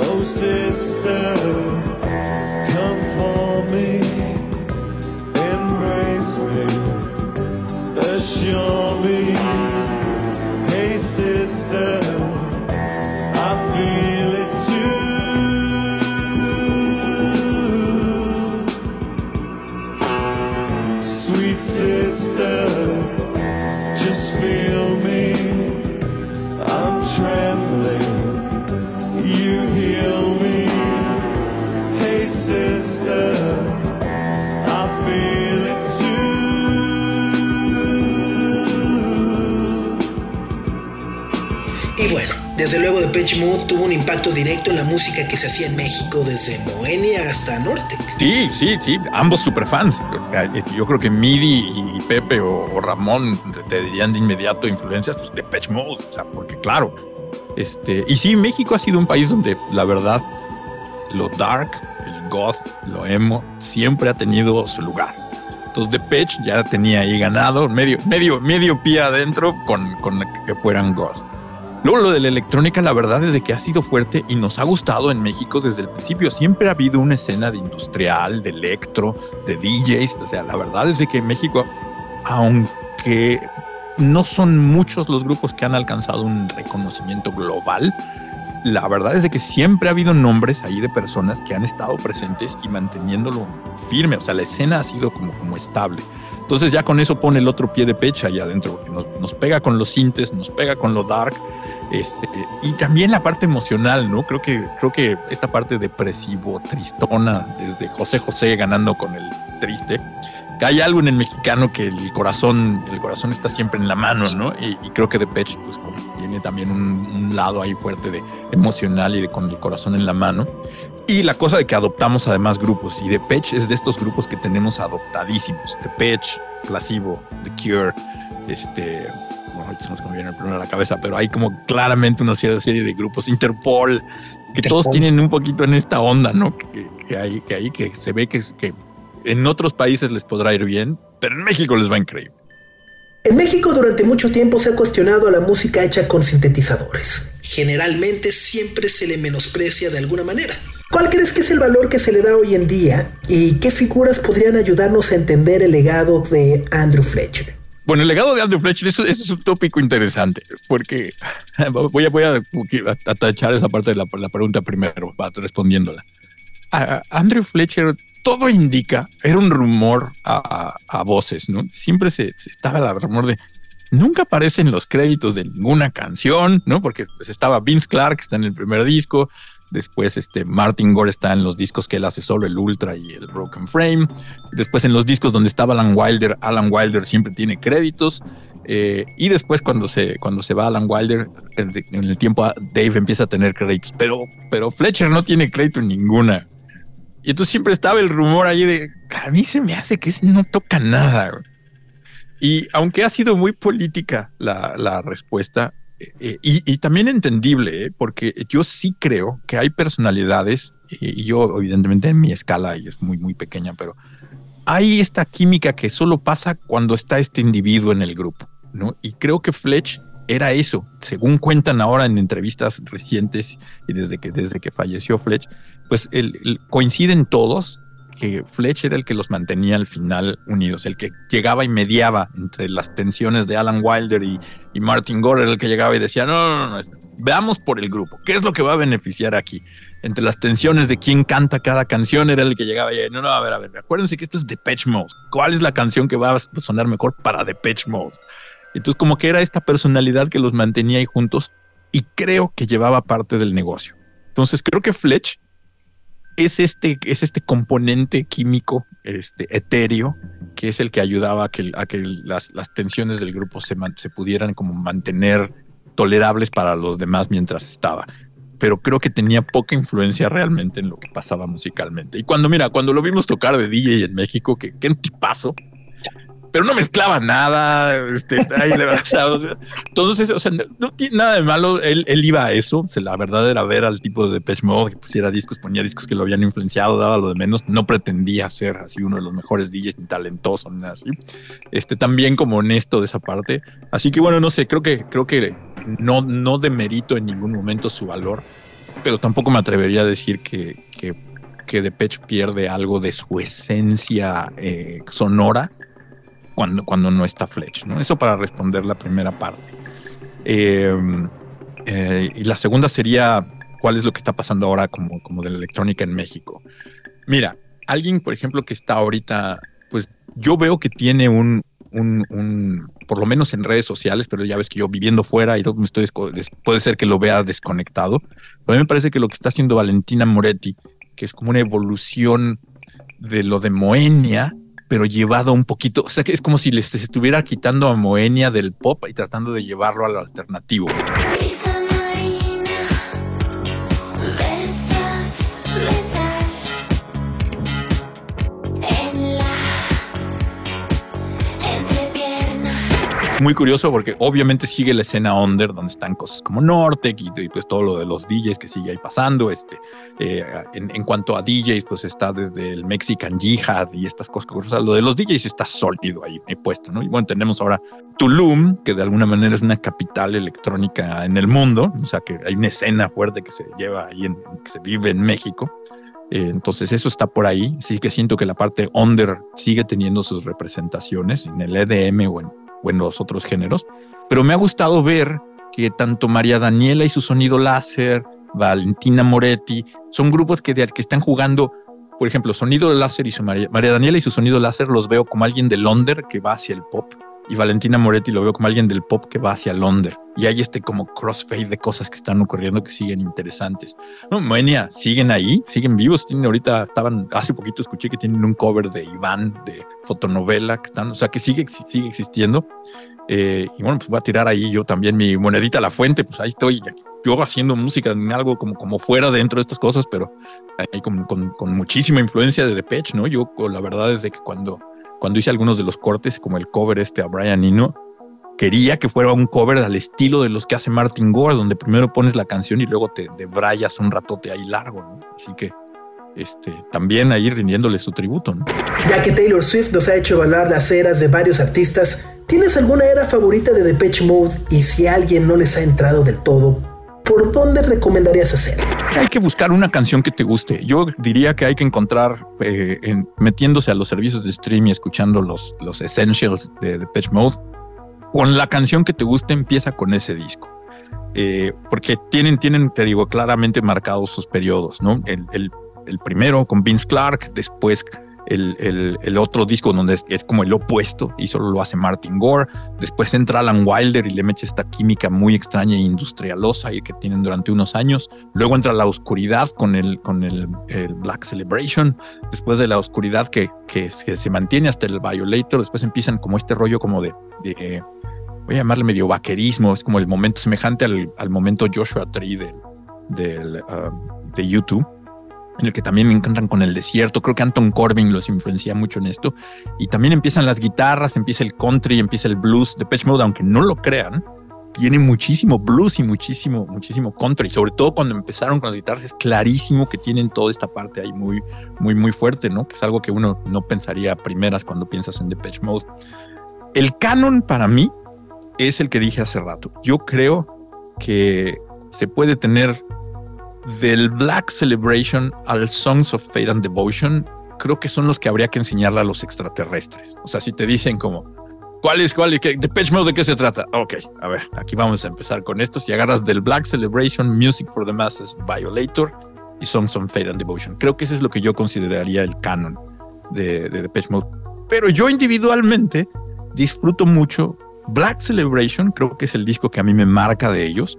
S4: Oh, sister, come for me, embrace me, assure
S1: Tuvo un impacto directo en la música que se hacía en México, desde Moenia hasta Nortec.
S4: Sí, sí, sí, ambos superfans. Yo creo que Midi y Pepe o, Ramón te dirían de inmediato influencias, pues Depeche Mode, o sea, porque claro, este, y sí, México ha sido un país donde la verdad, lo dark, el goth, lo emo, siempre ha tenido su lugar. Entonces Depeche ya tenía ahí ganado medio, medio, medio pie adentro con, con que fueran goth. Luego lo de la electrónica, la verdad es de que ha sido fuerte y nos ha gustado en México desde el principio. Siempre ha habido una escena de industrial, de electro, de DJs. O sea, la verdad es de que en México, aunque no son muchos los grupos que han alcanzado un reconocimiento global, la verdad es de que siempre ha habido nombres ahí de personas que han estado presentes y manteniéndolo firme. O sea, la escena ha sido como, como estable. Entonces ya con eso pone el otro pie de pecha allá adentro, porque nos, nos pega con los sintes, nos pega con lo dark este, y también la parte emocional, ¿no? Creo que, creo que esta parte depresivo, tristona, desde José José ganando con el triste, que hay algo en el mexicano que el corazón, el corazón está siempre en la mano, ¿no? Y, creo que Depeche pues, tiene también un, lado ahí fuerte de emocional y de con el corazón en la mano. Y la cosa de que adoptamos además grupos, y Depeche es de estos grupos que tenemos adoptadísimos. Depeche, Placebo, The Cure, este, ahorita se nos viene el primero a la cabeza, pero hay como claramente una serie de grupos, Interpol, que todos tienen un poquito en esta onda, ¿no? Que, hay, que hay, que se ve que, que en otros países les podrá ir bien, pero en México les va increíble.
S1: En México durante mucho tiempo se ha cuestionado a la música hecha con sintetizadores. Generalmente siempre se le menosprecia de alguna manera. ¿Cuál crees que es el valor que se le da hoy en día y qué figuras podrían ayudarnos a entender el legado de Andrew Fletcher?
S4: Bueno, el legado de Andrew Fletcher, eso, es un tópico interesante, porque (laughs) voy a, voy a, tachar esa parte de la, pregunta primero, respondiéndola. Andrew Fletcher, todo indica, era un rumor a, voces, ¿no? Siempre se, estaba el rumor de, nunca aparecen los créditos de ninguna canción, ¿no? Porque pues, estaba Vince Clark, está en el primer disco, Después, este, Martin Gore está en los discos que él hace solo, el Ultra y el Broken Frame. Después, en los discos donde estaba Alan Wilder, Alan Wilder siempre tiene créditos. Eh, y después cuando se, cuando se va Alan Wilder, en, el tiempo Dave empieza a tener créditos, pero, pero Fletcher no tiene crédito en ninguna. Y entonces siempre estaba el rumor ahí de, a mí se me hace que no toca nada. Y aunque ha sido muy política la, la respuesta, eh, y, también entendible, ¿eh? porque yo sí creo que hay personalidades, y yo evidentemente en mi escala, y es muy, muy pequeña, pero hay esta química que solo pasa cuando está este individuo en el grupo, ¿no? Y creo que Fletch era eso, según cuentan ahora en entrevistas recientes y desde que, desde que falleció Fletch, pues coinciden todos que Fletch era el que los mantenía al final unidos, el que llegaba y mediaba entre las tensiones de Alan Wilder y, y Martin Gore, era el que llegaba y decía, no, no, no, veamos por el grupo, ¿qué es lo que va a beneficiar aquí? Entre las tensiones de quién canta cada canción, era el que llegaba y no, no, a ver, a ver, acuérdense que esto es Depeche Mode. ¿Cuál es la canción que va a sonar mejor para Depeche Mode? Entonces, como que era esta personalidad que los mantenía ahí juntos y creo que llevaba parte del negocio. Entonces, creo que Fletch es este, es este componente químico este, etéreo que es el que ayudaba a que, a que las, las tensiones del grupo se, se pudieran como mantener tolerables para los demás mientras estaba. Pero creo que tenía poca influencia realmente en lo que pasaba musicalmente. Y cuando, mira, cuando lo vimos tocar de DJ en México, que qué tipazo, pero no mezclaba nada. Este, entonces, o sea, no, tiene nada de malo. Él, él, iba a eso. La verdad era ver al tipo de Depeche Mode que pusiera discos, ponía discos que lo habían influenciado, daba lo de menos. No pretendía ser así uno de los mejores DJs ni talentoso ni nada así. Este, también como honesto de esa parte. Así que bueno, no sé, creo que, creo que no, no demerito en ningún momento su valor, pero tampoco me atrevería a decir que, que, que Depeche pierde algo de su esencia eh, sonora cuando, cuando no está Fletch. ¿no? Eso para responder la primera parte. Eh, eh, y la segunda sería, ¿cuál es lo que está pasando ahora como, como de la electrónica en México? Mira, alguien, por ejemplo, que está ahorita, pues yo veo que tiene un, un, un, por lo menos en redes sociales, pero ya ves que yo viviendo fuera y todo, me estoy, puede ser que lo vea desconectado. Pero a mí me parece que lo que está haciendo Valentina Moretti, que es como una evolución de lo de Moenia, pero llevado un poquito, o sea que es como si les estuviera quitando a Moenia del pop y tratando de llevarlo al alternativo. Muy curioso porque obviamente sigue la escena under donde están cosas como Nortec y, pues todo lo de los DJs que sigue ahí pasando. Este, eh, en, cuanto a DJs, pues está desde el Mexican Jihad y estas cosas. O lo de los DJs está sólido ahí he puesto, ¿no? Y bueno, tenemos ahora Tulum, que de alguna manera es una capital electrónica en el mundo. O sea, que hay una escena fuerte que se lleva ahí, en, que se vive en México. Eh, entonces eso está por ahí. Sí que siento que la parte under sigue teniendo sus representaciones en el EDM o en o otros géneros, pero me ha gustado ver que tanto María Daniela y su sonido láser, Valentina Moretti, son grupos que, que están jugando, por ejemplo, sonido láser y su María, María Daniela y su sonido láser los veo como alguien de Londres que va hacia el pop y Valentina Moretti lo veo como alguien del pop que va hacia Londres. Y hay este como crossfade de cosas que están ocurriendo que siguen interesantes. No, Moenia, siguen ahí, siguen vivos. Tienen ahorita, estaban, hace poquito escuché que tienen un cover de Iván de fotonovela, que están, o sea, que sigue, sigue existiendo. Eh, y bueno, pues voy a tirar ahí yo también mi monedita a la fuente, pues ahí estoy yo haciendo música en algo como, como fuera dentro de estas cosas, pero ahí con, con, muchísima influencia de Depeche, ¿no? Yo la verdad es que cuando cuando hice algunos de los cortes, como el cover este a Brian Eno, quería que fuera un cover al estilo de los que hace Martin Gore, donde primero pones la canción y luego te debrayas un ratote ahí largo, ¿no? Así que este, también ahí rindiéndole su tributo.
S1: Ya que Taylor Swift nos ha hecho evaluar las eras de varios artistas, ¿tienes alguna era favorita de Depeche Mode? Y si alguien no les ha entrado del todo, ¿por dónde recomendarías hacer?
S4: Hay que buscar una canción que te guste. Yo diría que hay que encontrar, eh, en, metiéndose a los servicios de stream y escuchando los, los essentials de Depeche Mode, con la canción que te guste empieza con ese disco. Eh, porque tienen, tienen, te digo, claramente marcados sus periodos, ¿no? El, el, el primero con Vince Clark, después el, el, otro disco donde es, como el opuesto y solo lo hace Martin Gore. Después entra Alan Wilder y le mete esta química muy extraña e industrialosa que tienen durante unos años. Luego entra la oscuridad con el, con el, Black Celebration. Después de la oscuridad que, que, se mantiene hasta el Violator. Después empiezan como este rollo como de, de voy a llamarle medio vaquerismo, es como el momento semejante al, momento Joshua Tree del, del, um, de YouTube, en el que también me encantan con el desierto. Creo que Anton Corbin los influencia mucho en esto. Y también empiezan las guitarras, empieza el country, empieza el blues. de Pitch Mode, aunque no lo crean, tiene muchísimo blues y muchísimo, muchísimo country. Sobre todo cuando empezaron con las guitarras, es clarísimo que tienen toda esta parte ahí muy, muy, muy fuerte, ¿no? Que es algo que uno no pensaría primeras cuando piensas en Depeche Mode. El canon para mí es el que dije hace rato. Yo creo que se puede tener del Black Celebration al Songs of Faith and Devotion, creo que son los que habría que enseñarle a los extraterrestres. O sea, si te dicen como, ¿cuál es, cuál qué, Mode, de qué se trata? Ok, a ver, aquí vamos a empezar con esto. Si agarras del Black Celebration, Music for the Masses, Violator y Songs of Faith and Devotion. Creo que ese es lo que yo consideraría el canon de, de Depeche Mode. Pero yo individualmente disfruto mucho Black Celebration, creo que es el disco que a mí me marca de ellos.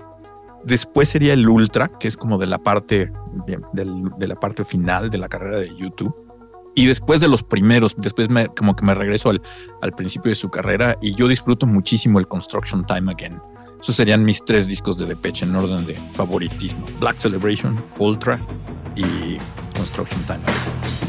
S4: Después sería el Ultra, que es como de la parte de, la parte final de la carrera de YouTube. Y después de los primeros, después me, como que me regreso al, al principio de su carrera y yo disfruto muchísimo el Construction Time Again. Esos serían mis tres discos de Depeche en orden de favoritismo. Black Celebration, Ultra y Construction Time Again.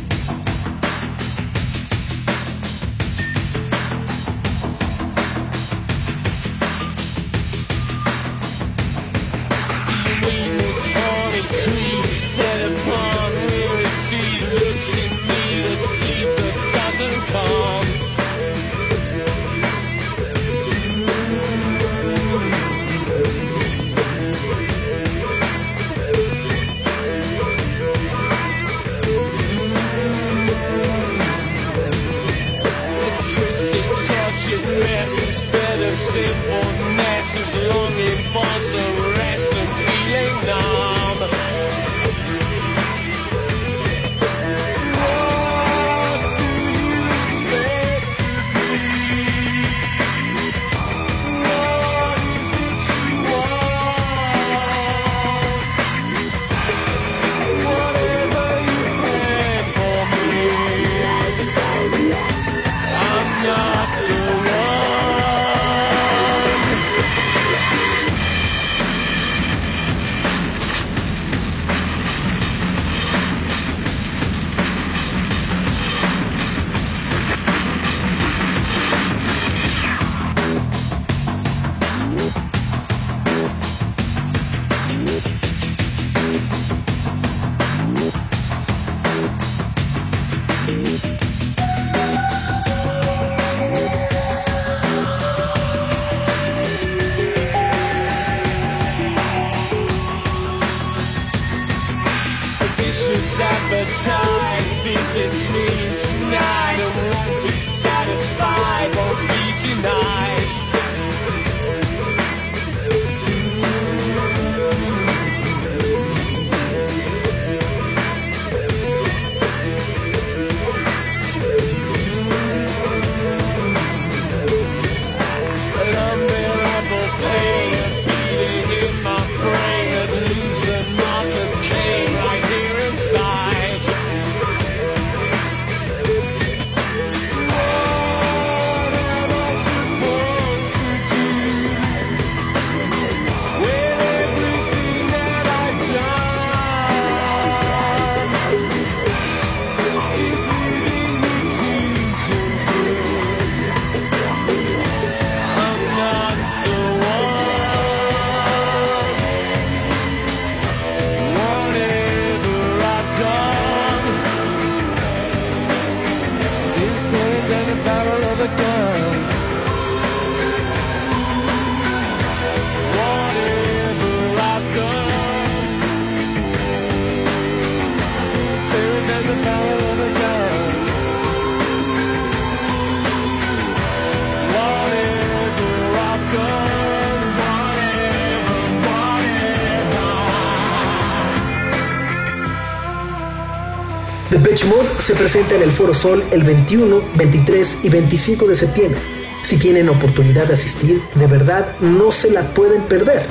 S1: Se presenta en el Foro Sol el 21, 23 y 25 de septiembre. Si tienen oportunidad de asistir, de verdad no se la pueden perder.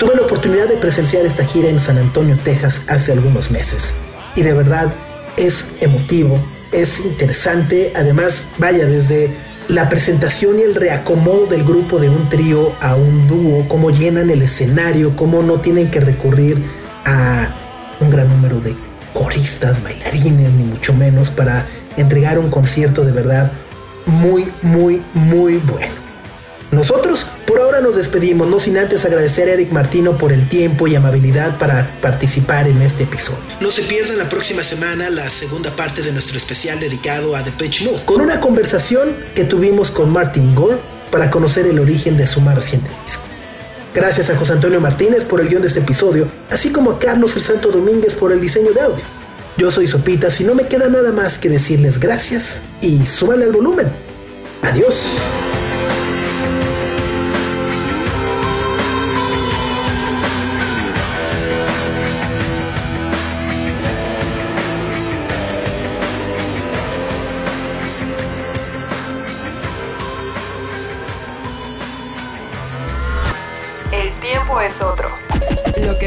S1: Tuve la oportunidad de presenciar esta gira en San Antonio, Texas, hace algunos meses. Y de verdad es emotivo, es interesante. Además, vaya, desde la presentación y el reacomodo del grupo de un trío a un dúo, cómo llenan el escenario, cómo no tienen que recurrir a un gran número de coristas, bailarines, ni mucho menos, para entregar un concierto de verdad muy, muy, muy bueno. Nosotros por ahora nos despedimos, no sin antes agradecer a Eric Martino por el tiempo y amabilidad para participar en este episodio. No se pierdan la próxima semana la segunda parte de nuestro especial dedicado a The Pitch Mode, con una conversación que tuvimos con Martin Gore para conocer el origen de su más reciente disco. Gracias a José Antonio Martínez por el guion de este episodio, así como a Carlos el Santo Domínguez por el diseño de audio. Yo soy Sopitas y no me queda nada más que decirles gracias y suban al volumen. Adiós.